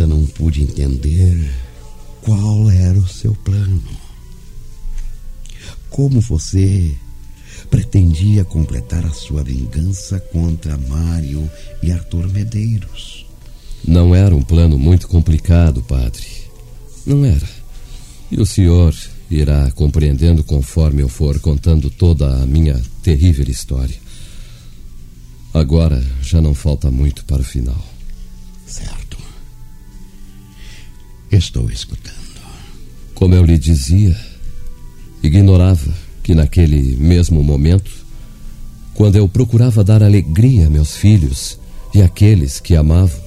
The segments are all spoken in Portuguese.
Ainda não pude entender qual era o seu plano. Como você pretendia completar a sua vingança contra Mário e Arthur Medeiros? Não era um plano muito complicado, padre. Não era. E o senhor irá compreendendo conforme eu for contando toda a minha terrível história. Agora já não falta muito para o final. Certo. Estou escutando. Como eu lhe dizia, ignorava que naquele mesmo momento, quando eu procurava dar alegria a meus filhos e àqueles que amavam,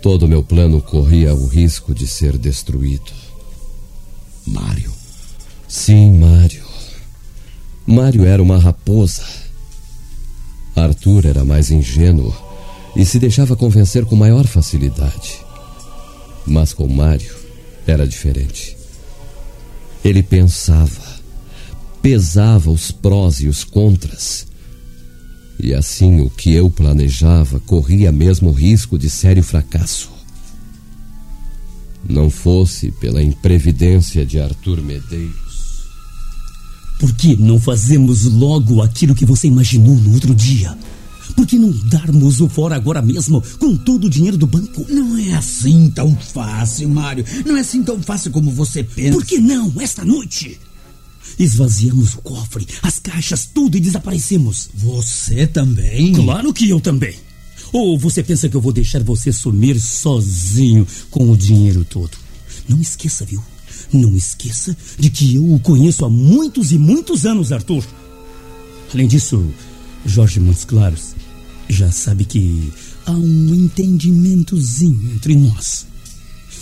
todo o meu plano corria o risco de ser destruído. Mário. Sim, Mário. Mário era uma raposa. Arthur era mais ingênuo e se deixava convencer com maior facilidade. Mas com Mário era diferente. Ele pensava, pesava os prós e os contras. E assim o que eu planejava corria mesmo risco de sério fracasso. Não fosse pela imprevidência de Arthur Medeiros. Por que não fazemos logo aquilo que você imaginou no outro dia? Por que não darmos o fora agora mesmo com todo o dinheiro do banco? Não é assim tão fácil, Mário. Não é assim tão fácil como você pensa. Por que não esta noite? Esvaziamos o cofre, as caixas, tudo e desaparecemos. Você também? Claro que eu também. Ou você pensa que eu vou deixar você sumir sozinho com o dinheiro todo? Não esqueça, viu? Não esqueça de que eu o conheço há muitos e muitos anos, Arthur. Além disso, Jorge Montes Claros já sabe que há um entendimentozinho entre nós.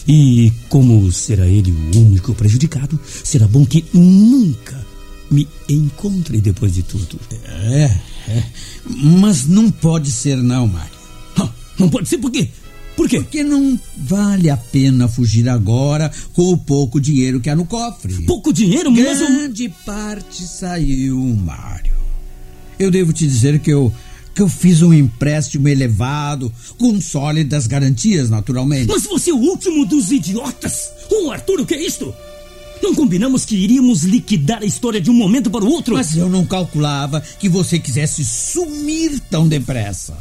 E como será ele o único prejudicado, será bom que nunca me encontre depois de tudo. É, é. Mas não pode ser não, Mário. Ah, não pode ser por quê? Por quê? Porque não vale a pena fugir agora com o pouco dinheiro que há no cofre. Pouco dinheiro, mas... Grande parte saiu, Mário. Eu devo te dizer que eu que eu fiz um empréstimo elevado, com sólidas garantias, naturalmente. Mas você é o último dos idiotas! Ô, oh, Arthur, o que é isto? Não combinamos que iríamos liquidar a história de um momento para o outro? Mas eu não calculava que você quisesse sumir tão depressa.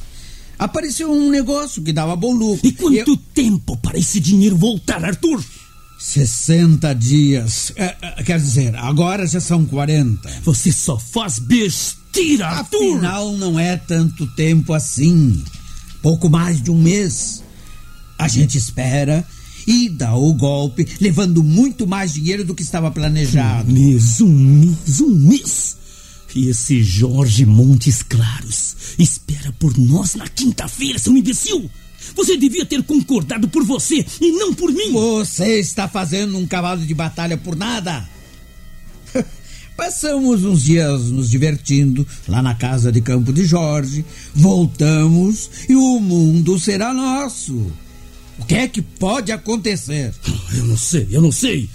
Apareceu um negócio que dava bom lucro. E quanto eu... tempo para esse dinheiro voltar, Arthur? 60 dias. É, é, quer dizer, agora já são 40. Você só faz besteira, Arthur! Afinal, não é tanto tempo assim. Pouco mais de um mês. A gente espera e dá o golpe, levando muito mais dinheiro do que estava planejado. Um mês, um mês, um mês. E esse Jorge Montes Claros espera por nós na quinta-feira, seu imbecil! Você devia ter concordado por você e não por mim. Você está fazendo um cavalo de batalha por nada. Passamos uns dias nos divertindo lá na casa de campo de Jorge. Voltamos e o mundo será nosso. O que é que pode acontecer? Eu não sei, eu não sei.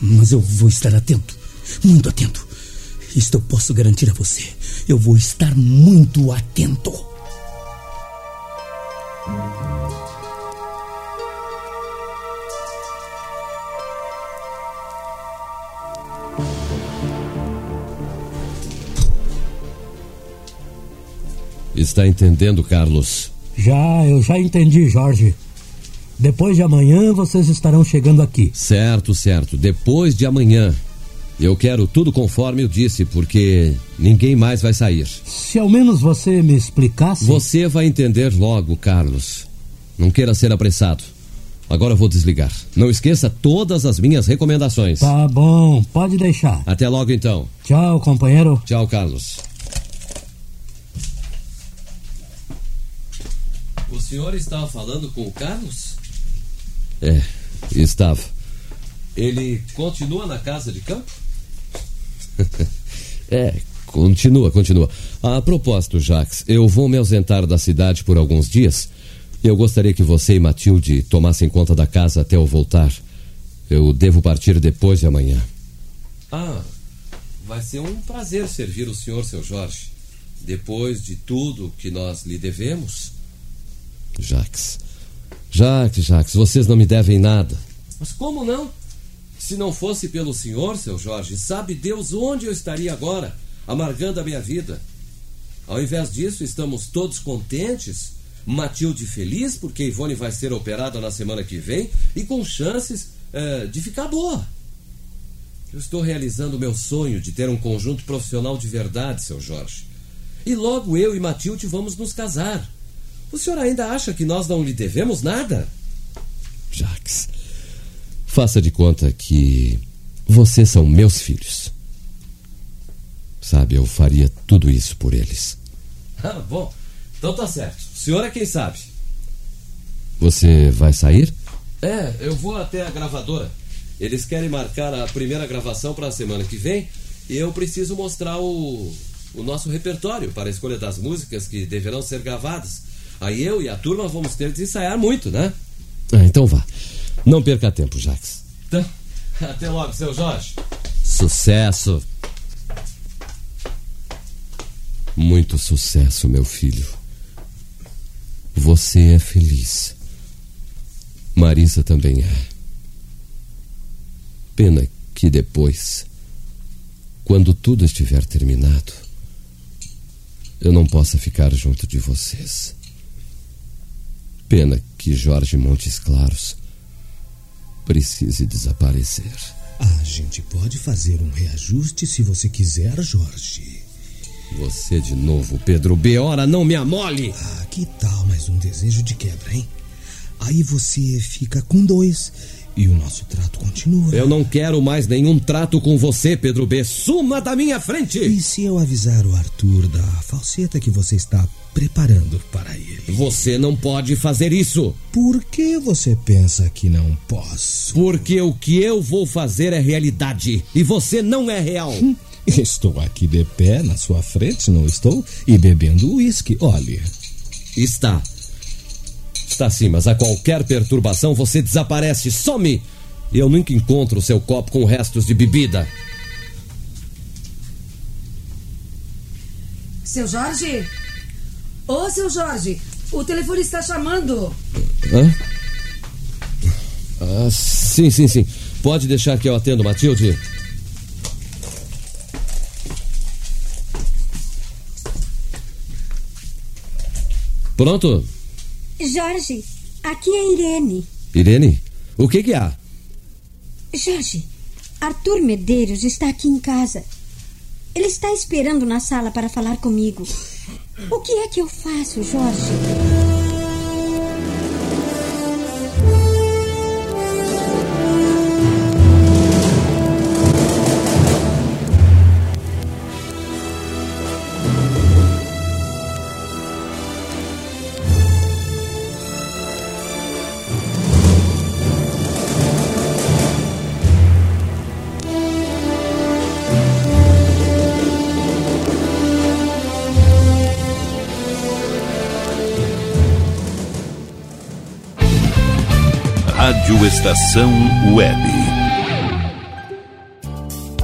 Mas eu vou estar atento, muito atento. Isto eu posso garantir a você. Eu vou estar muito atento. Está entendendo, Carlos? Já, eu já entendi, Jorge. Depois de amanhã vocês estarão chegando aqui. Certo, certo. Depois de amanhã. Eu quero tudo conforme eu disse, porque ninguém mais vai sair. Se ao menos você me explicasse. Você vai entender logo, Carlos. Não queira ser apressado. Agora eu vou desligar. Não esqueça todas as minhas recomendações. Tá bom, pode deixar. Até logo então. Tchau, companheiro. Tchau, Carlos. O senhor estava falando com o Carlos? É, estava. Ele continua na casa de campo? é, continua, continua. A propósito, Jacques, eu vou me ausentar da cidade por alguns dias. Eu gostaria que você e Matilde tomassem conta da casa até eu voltar. Eu devo partir depois de amanhã. Ah, vai ser um prazer servir o senhor, seu Jorge. Depois de tudo que nós lhe devemos. Jacques. Jacques, Jacques, vocês não me devem nada. Mas como não? Se não fosse pelo senhor, seu Jorge, sabe Deus onde eu estaria agora, amargando a minha vida. Ao invés disso, estamos todos contentes, Matilde feliz, porque Ivone vai ser operada na semana que vem e com chances eh, de ficar boa. Eu estou realizando o meu sonho de ter um conjunto profissional de verdade, seu Jorge. E logo eu e Matilde vamos nos casar. O senhor ainda acha que nós não lhe devemos nada? Jacques, Faça de conta que vocês são meus filhos. Sabe, eu faria tudo isso por eles. Ah, bom. Então tá certo. O senhor é quem sabe. Você vai sair? É, eu vou até a gravadora. Eles querem marcar a primeira gravação para a semana que vem e eu preciso mostrar o, o nosso repertório para a escolha das músicas que deverão ser gravadas. Aí eu e a turma vamos ter de ensaiar muito, né? Ah, então vá. Não perca tempo, Jacques. Tá. Até logo, seu Jorge. Sucesso. Muito sucesso, meu filho. Você é feliz. Marisa também é. Pena que depois, quando tudo estiver terminado, eu não possa ficar junto de vocês. Pena que Jorge Montes Claros precise desaparecer. A gente pode fazer um reajuste se você quiser, Jorge. Você de novo, Pedro B. Ora, não me amole! Ah, que tal mais um desejo de quebra, hein? Aí você fica com dois e o nosso trato continua. Eu não quero mais nenhum trato com você, Pedro B. Suma da minha frente! E se eu avisar o Arthur da falseta que você está preparando para ele? Você não pode fazer isso! Por que você pensa que não posso? Porque o que eu vou fazer é realidade e você não é real. Hum, estou aqui de pé na sua frente, não estou? E bebendo uísque, olhe. Está. Está sim, mas a qualquer perturbação você desaparece, some! Eu nunca encontro o seu copo com restos de bebida. Seu Jorge? Ô, seu Jorge, o telefone está chamando. Hã? Ah, sim, sim, sim. Pode deixar que eu atendo, Matilde. Pronto? Jorge, aqui é Irene. Irene, o que que há? Jorge, Arthur Medeiros está aqui em casa. Ele está esperando na sala para falar comigo. O que é que eu faço, Jorge? Estação Web.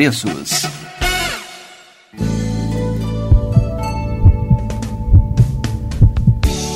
preços.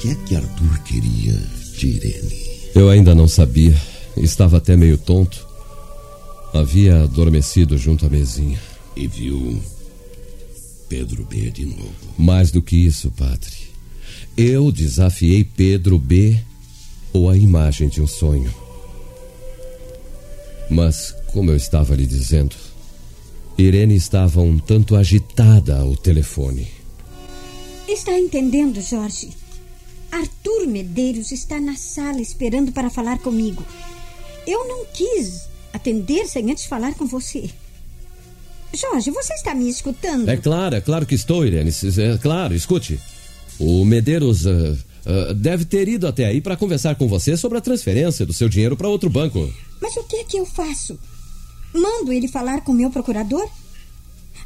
Que é que Arthur queria de Irene? Eu ainda não sabia. Estava até meio tonto. Havia adormecido junto à mesinha. E viu Pedro B de novo. Mais do que isso, padre. Eu desafiei Pedro B ou a imagem de um sonho. Mas, como eu estava lhe dizendo, Irene estava um tanto agitada ao telefone. Está entendendo, Jorge? Arthur Medeiros está na sala esperando para falar comigo. Eu não quis atender sem antes falar com você. Jorge, você está me escutando? É claro, é claro que estou, Irene. É claro, escute. O Medeiros uh, uh, deve ter ido até aí para conversar com você sobre a transferência do seu dinheiro para outro banco. Mas o que é que eu faço? Mando ele falar com o meu procurador?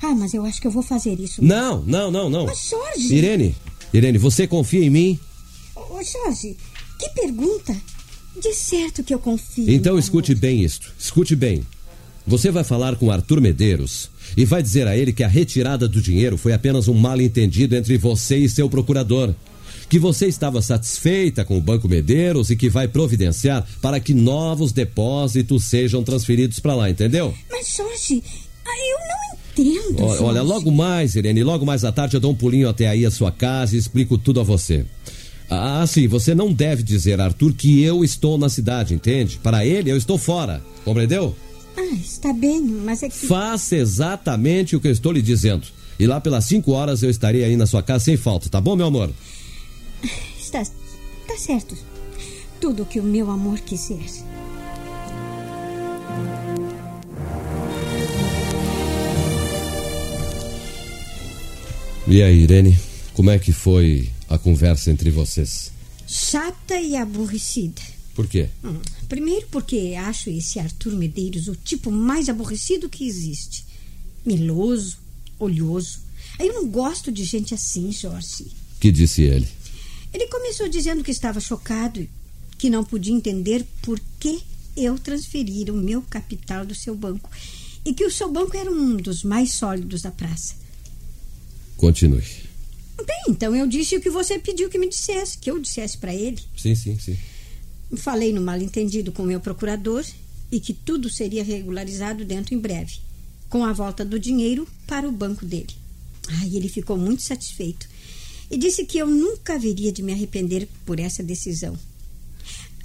Ah, mas eu acho que eu vou fazer isso. Não, não, não, não. Mas, Jorge. Irene, Irene, você confia em mim? Jorge, que pergunta. De certo que eu confio. Então escute bem isto. Escute bem. Você vai falar com Arthur Medeiros e vai dizer a ele que a retirada do dinheiro foi apenas um mal-entendido entre você e seu procurador. Que você estava satisfeita com o Banco Medeiros e que vai providenciar para que novos depósitos sejam transferidos para lá, entendeu? Mas, Jorge, eu não entendo. Olha, olha, logo mais, Irene, logo mais à tarde eu dou um pulinho até aí à sua casa e explico tudo a você. Ah, sim, você não deve dizer, Arthur, que eu estou na cidade, entende? Para ele, eu estou fora. Compreendeu? Ah, está bem, mas é que. Faça exatamente o que eu estou lhe dizendo. E lá pelas 5 horas eu estarei aí na sua casa sem falta, tá bom, meu amor? Está, está certo. Tudo o que o meu amor quiser. E aí, Irene, como é que foi a conversa entre vocês? Chata e aborrecida. Por quê? Hum, Primeiro porque acho esse Arthur Medeiros o tipo mais aborrecido que existe. Meloso, olhoso. Eu não gosto de gente assim, Jorge. Que disse ele? Ele começou dizendo que estava chocado e que não podia entender por que eu transferira o meu capital do seu banco e que o seu banco era um dos mais sólidos da praça. Continue. Bem, então eu disse o que você pediu que me dissesse, que eu dissesse para ele. Sim, sim, sim. Falei no mal-entendido com o meu procurador e que tudo seria regularizado dentro em breve, com a volta do dinheiro para o banco dele. Ai, ele ficou muito satisfeito e disse que eu nunca haveria de me arrepender por essa decisão.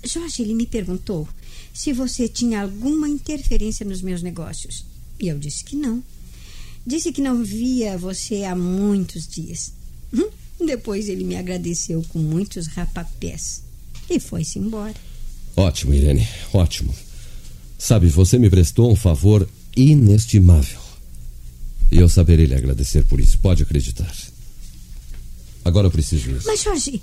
Jorge, ele me perguntou se você tinha alguma interferência nos meus negócios. E eu disse que não. Disse que não via você há muitos dias. Hum, Depois ele me agradeceu com muitos rapapés e foi-se embora. Ótimo, Irene, ótimo. Sabe, você me prestou um favor inestimável. E eu saberei lhe agradecer por isso, pode acreditar. Agora eu preciso ir. Mas, Jorge,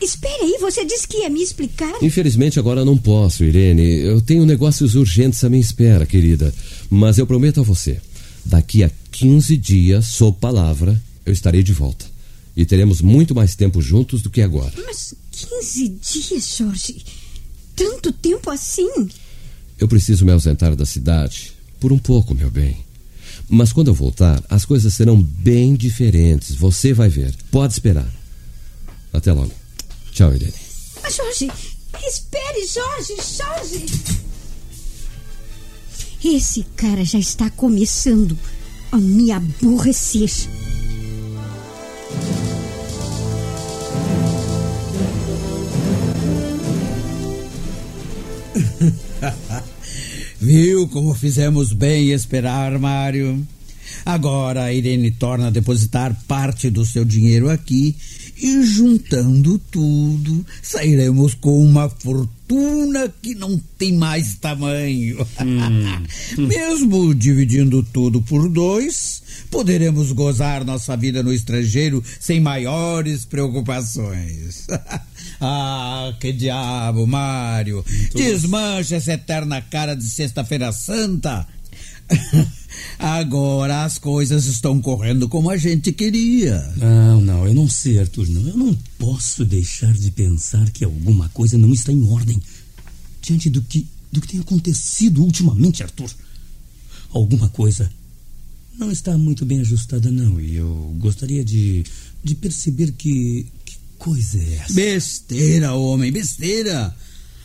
espere aí, você disse que ia me explicar. Infelizmente agora não posso, Irene. Eu tenho negócios urgentes à minha espera, querida. Mas eu prometo a você, daqui a 15 dias, sob palavra, eu estarei de volta. E teremos muito mais tempo juntos do que agora. Mas 15 dias, Jorge? Tanto tempo assim? Eu preciso me ausentar da cidade por um pouco, meu bem. Mas quando eu voltar, as coisas serão bem diferentes. Você vai ver. Pode esperar. Até logo. Tchau, Irene. Mas, Jorge, espere, Jorge, Jorge. Esse cara já está começando a me aborrecer. Viu como fizemos bem esperar, Mário? Agora a Irene torna a depositar parte do seu dinheiro aqui e juntando tudo, sairemos com uma fortuna que não tem mais tamanho. Mesmo dividindo tudo por dois, poderemos gozar nossa vida no estrangeiro sem maiores preocupações. ah, que diabo, Mário! Desmancha essa eterna cara de Sexta-feira Santa. Agora as coisas estão correndo como a gente queria. Não, não, eu não sei, Arthur, não. Eu não posso deixar de pensar que alguma coisa não está em ordem diante do que, do que tem acontecido ultimamente, Arthur. Alguma coisa não está muito bem ajustada, não. E eu gostaria de, de perceber que, que coisa é essa. Besteira, homem, besteira.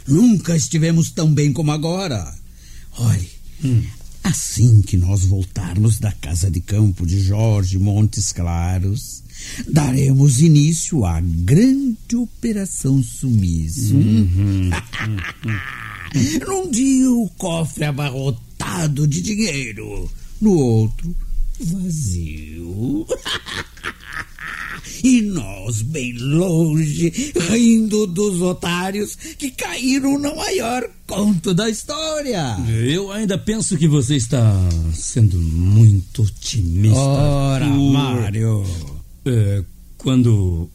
Nunca estivemos tão bem como agora. Olhe, assim que nós voltarmos da casa de campo de Jorge Montes Claros, daremos início à grande operação sumiço. Num dia o cofre abarrotado de dinheiro, no outro vazio. E nós bem longe, rindo dos otários que caíram no maior conto da história. Eu ainda penso que você está sendo muito otimista. Ora, Arthur. Mário. É, quando.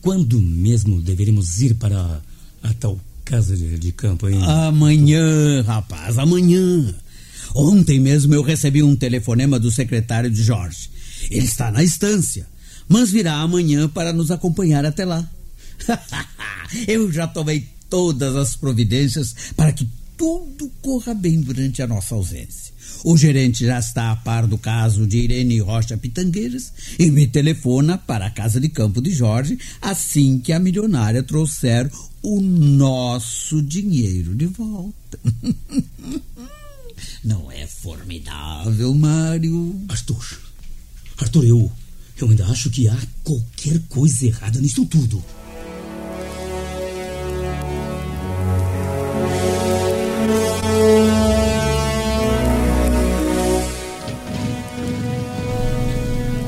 Quando mesmo deveríamos ir para a tal casa de, de campo, hein? Amanhã, rapaz, amanhã. Ontem mesmo eu recebi um telefonema do secretário de Jorge. Ele está na estância, mas virá amanhã para nos acompanhar até lá. eu já tomei todas as providências para que tudo corra bem durante a nossa ausência. O gerente já está a par do caso de Irene Rocha Pitangueiras e me telefona para a casa de campo de Jorge assim que a milionária trouxer o nosso dinheiro de volta. Não é formidável, Mário? Arthur, Arthur, eu, eu ainda acho que há qualquer coisa errada nisso tudo.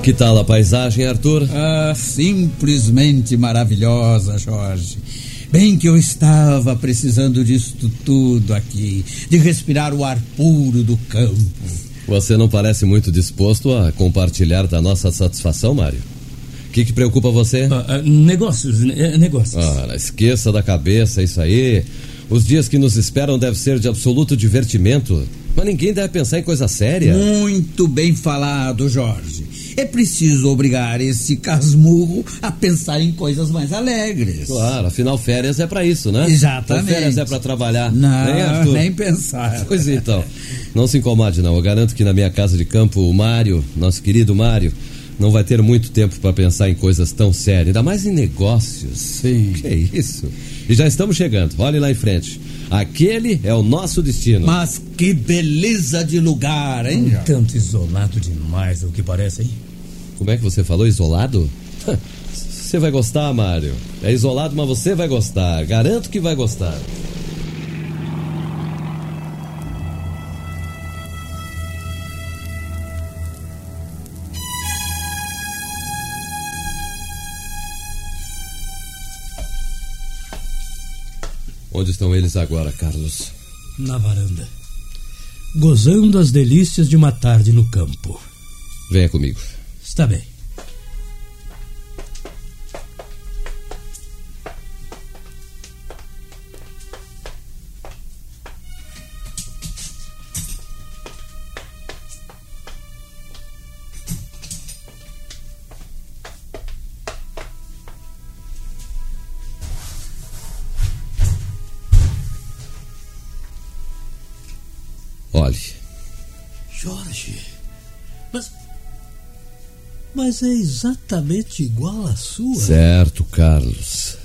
Que tal a paisagem, Arthur? Ah, simplesmente maravilhosa, Jorge. Bem que eu estava precisando disto tudo aqui, de respirar o ar puro do campo. Você não parece muito disposto a compartilhar da nossa satisfação, Mário? O que, que preocupa você? Ah, ah, negócios, né, negócios. Ora, esqueça da cabeça isso aí. Os dias que nos esperam devem ser de absoluto divertimento. Mas ninguém deve pensar em coisa séria. Muito bem falado, Jorge. É preciso obrigar esse casmurro a pensar em coisas mais alegres. Claro, afinal, férias é para isso, né? Exatamente. Ou férias é para trabalhar. Não, nem, Arthur? nem pensar. Pois então. Não se incomode, não. Eu garanto que na minha casa de campo, o Mário, nosso querido Mário, não vai ter muito tempo para pensar em coisas tão sérias, ainda mais em negócios. Sim. Que isso? E já estamos chegando. Olhe lá em frente. Aquele é o nosso destino. Mas que beleza de lugar, hein? Um tanto isolado demais, é o que parece, hein? Como é que você falou? Isolado? Você vai gostar, Mário. É isolado, mas você vai gostar. Garanto que vai gostar. Onde estão eles agora, Carlos? Na varanda. Gozando as delícias de uma tarde no campo. Venha comigo. Está bem. Mas é exatamente igual à sua. certo, Carlos.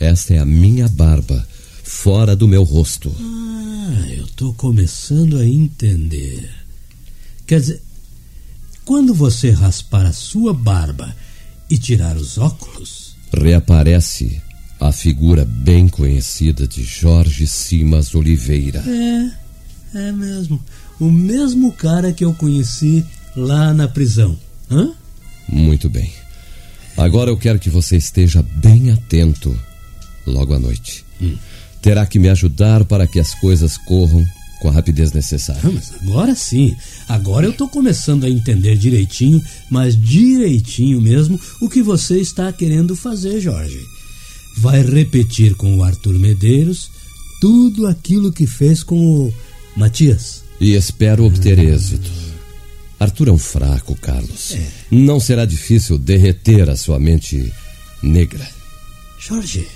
Esta é a minha barba, fora do meu rosto. Ah, eu tô começando a entender. Quer dizer, quando você raspar a sua barba e tirar os óculos, Reaparece a figura bem conhecida de Jorge Simas Oliveira. é, é mesmo. O mesmo cara que eu conheci lá na prisão. Hã? Muito bem. Agora eu quero que você esteja bem atento logo à noite. Terá que me ajudar para que as coisas corram com a rapidez necessária. Ah, mas agora sim. Agora eu tô começando a entender direitinho, mas direitinho mesmo, o que você está querendo fazer, Jorge. Vai repetir com o Arthur Medeiros tudo aquilo que fez com o Matias. E espero obter êxito. Arthur é um fraco, Carlos. Não será difícil derreter a sua mente negra. Jorge,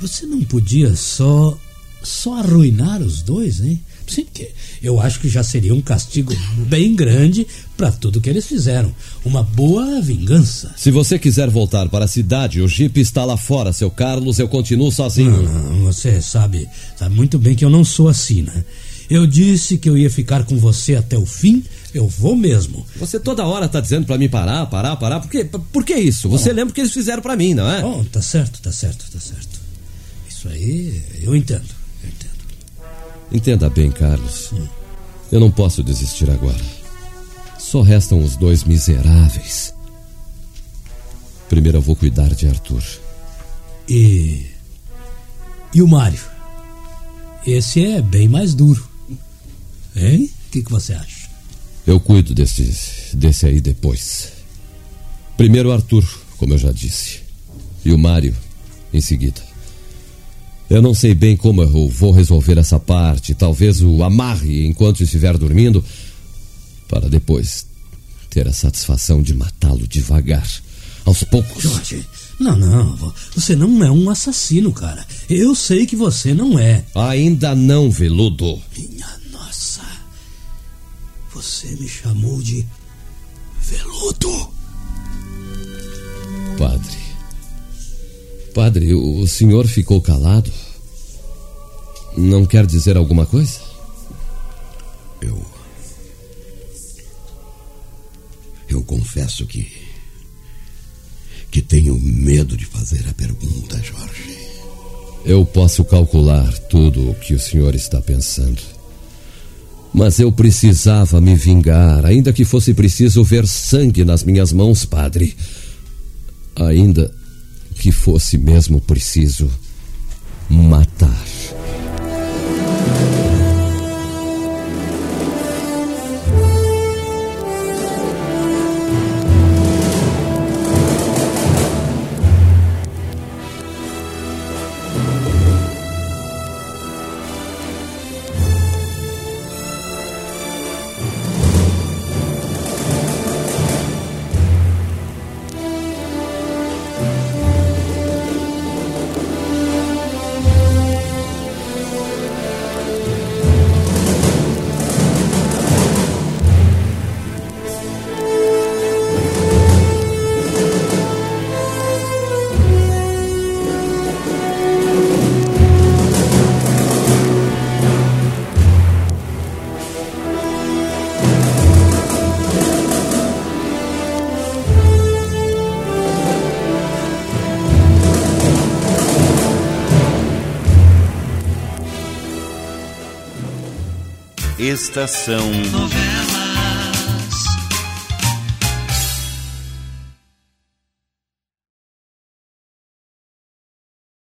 você não podia só só arruinar os dois, hein? Sim, que eu acho que já seria um castigo bem grande para tudo que eles fizeram. Uma boa vingança. Se você quiser voltar para a cidade, o jipe está lá fora, seu Carlos. Eu continuo sozinho. Não, não, você sabe, sabe muito bem que eu não sou assim, né? Eu disse que eu ia ficar com você até o fim, eu vou mesmo. Você toda hora tá dizendo para mim parar, parar, parar. Por quê? Por que isso? Você lembra o que eles fizeram para mim, não é? Bom, tá certo, tá certo, tá certo. Isso aí eu entendo. Eu entendo. Entenda bem, Carlos. Eu não posso desistir agora. Só restam os dois miseráveis. Primeiro eu vou cuidar de Arthur. E. E o Mário? Esse é bem mais duro. Hein? O que, que você acha? Eu cuido desse, desse aí depois. Primeiro o Arthur, como eu já disse. E o Mário, em seguida. Eu não sei bem como eu vou resolver essa parte. Talvez o amarre enquanto estiver dormindo. Para depois ter a satisfação de matá-lo devagar. Aos poucos. Jorge, não, não. Você não é um assassino, cara. Eu sei que você não é. Ainda não, veludo. Minha nossa. Você me chamou de veludo. Padre. Padre, o senhor ficou calado? Não quer dizer alguma coisa? Eu. Eu confesso que. que tenho medo de fazer a pergunta, Jorge. Eu posso calcular tudo o que o senhor está pensando. Mas eu precisava me vingar, ainda que fosse preciso ver sangue nas minhas mãos, padre. Ainda que fosse mesmo preciso matar. Estação Novela.